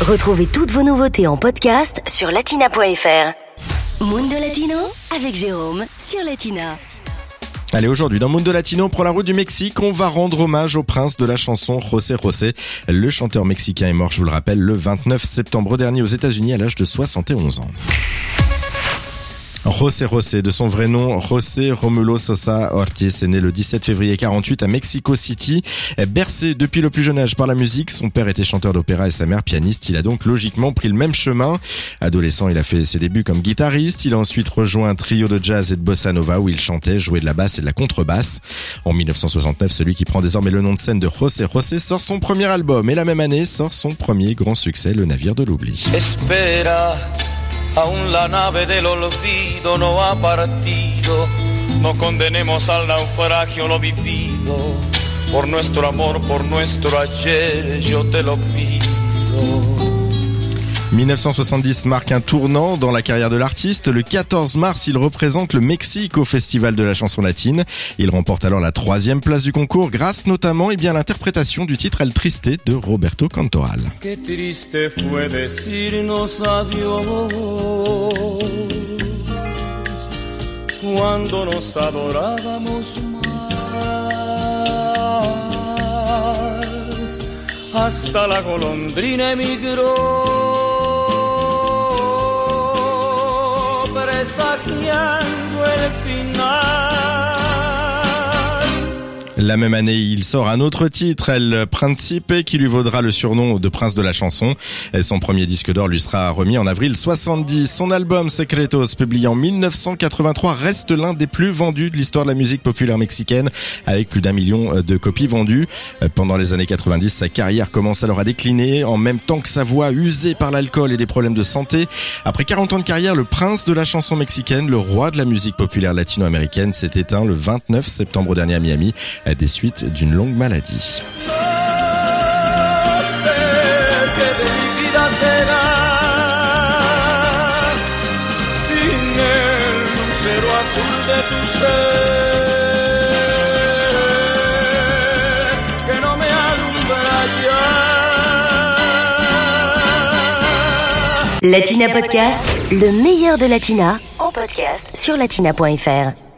Retrouvez toutes vos nouveautés en podcast sur latina.fr. Mundo Latino avec Jérôme sur Latina. Allez, aujourd'hui, dans Mundo Latino, prend la route du Mexique. On va rendre hommage au prince de la chanson, José José. Le chanteur mexicain est mort, je vous le rappelle, le 29 septembre dernier aux États-Unis à l'âge de 71 ans. José José, de son vrai nom, José Romulo Sosa Ortiz, est né le 17 février 48 à Mexico City. Bercé depuis le plus jeune âge par la musique, son père était chanteur d'opéra et sa mère pianiste. Il a donc logiquement pris le même chemin. Adolescent, il a fait ses débuts comme guitariste. Il a ensuite rejoint un trio de jazz et de bossa nova où il chantait, jouait de la basse et de la contrebasse. En 1969, celui qui prend désormais le nom de scène de José José sort son premier album et la même année sort son premier grand succès, Le Navire de l'Oubli. Aún la nave del olvido no ha partido. No condenemos al naufragio lo vivido. Por nuestro amor, por nuestro ayer, yo te lo pido. 1970 marque un tournant dans la carrière de l'artiste. Le 14 mars, il représente le Mexique au Festival de la chanson latine. Il remporte alors la troisième place du concours grâce notamment eh bien, à l'interprétation du titre El Triste de Roberto Cantoral. Presagiando el final. La même année, il sort un autre titre, El Principe, qui lui vaudra le surnom de prince de la chanson. Son premier disque d'or lui sera remis en avril 70. Son album Secretos, publié en 1983, reste l'un des plus vendus de l'histoire de la musique populaire mexicaine, avec plus d'un million de copies vendues. Pendant les années 90, sa carrière commence alors à décliner, en même temps que sa voix usée par l'alcool et des problèmes de santé. Après 40 ans de carrière, le prince de la chanson mexicaine, le roi de la musique populaire latino-américaine, s'est éteint le 29 septembre dernier à Miami des suites d'une longue maladie. Latina Podcast, le meilleur de Latina, en podcast sur latina.fr.